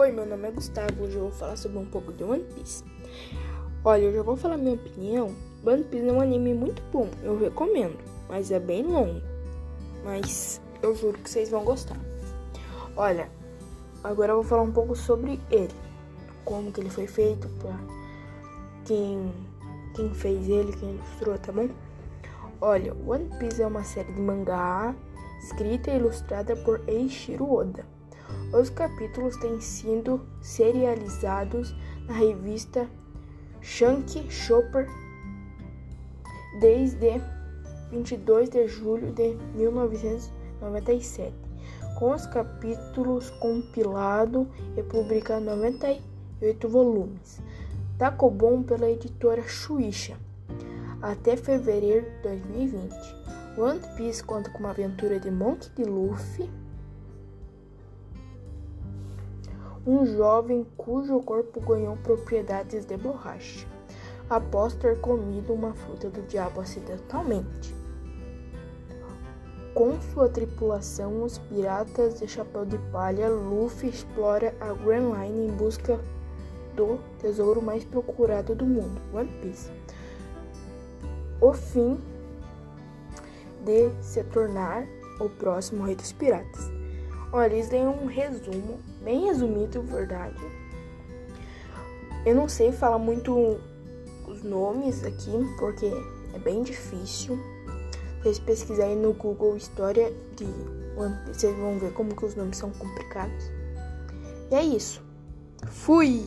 Oi, meu nome é Gustavo. Hoje eu vou falar sobre um pouco de One Piece. Olha, eu já vou falar minha opinião. One Piece é um anime muito bom, eu recomendo, mas é bem longo. Mas eu juro que vocês vão gostar. Olha, agora eu vou falar um pouco sobre ele, como que ele foi feito, pra quem quem fez ele, quem ilustrou, tá bom? Olha, One Piece é uma série de mangá escrita e ilustrada por Eiichiro Oda. Os capítulos têm sido serializados na revista Shank Chopper desde 22 de julho de 1997, com os capítulos compilado e publicado em 98 volumes. Takobon pela editora Shueisha até fevereiro de 2020. One Piece conta com uma aventura de Monk D. Luffy um jovem cujo corpo ganhou propriedades de borracha após ter comido uma fruta do diabo acidentalmente. Com sua tripulação, os piratas de chapéu de palha, Luffy explora a Grand Line em busca do tesouro mais procurado do mundo, One Piece. O fim de se tornar o próximo rei dos piratas. Olha, eles têm um resumo, bem resumido, verdade. Eu não sei falar muito os nomes aqui, porque é bem difícil. Se vocês pesquisarem no Google História de One Piece, vocês vão ver como que os nomes são complicados. E é isso. Fui!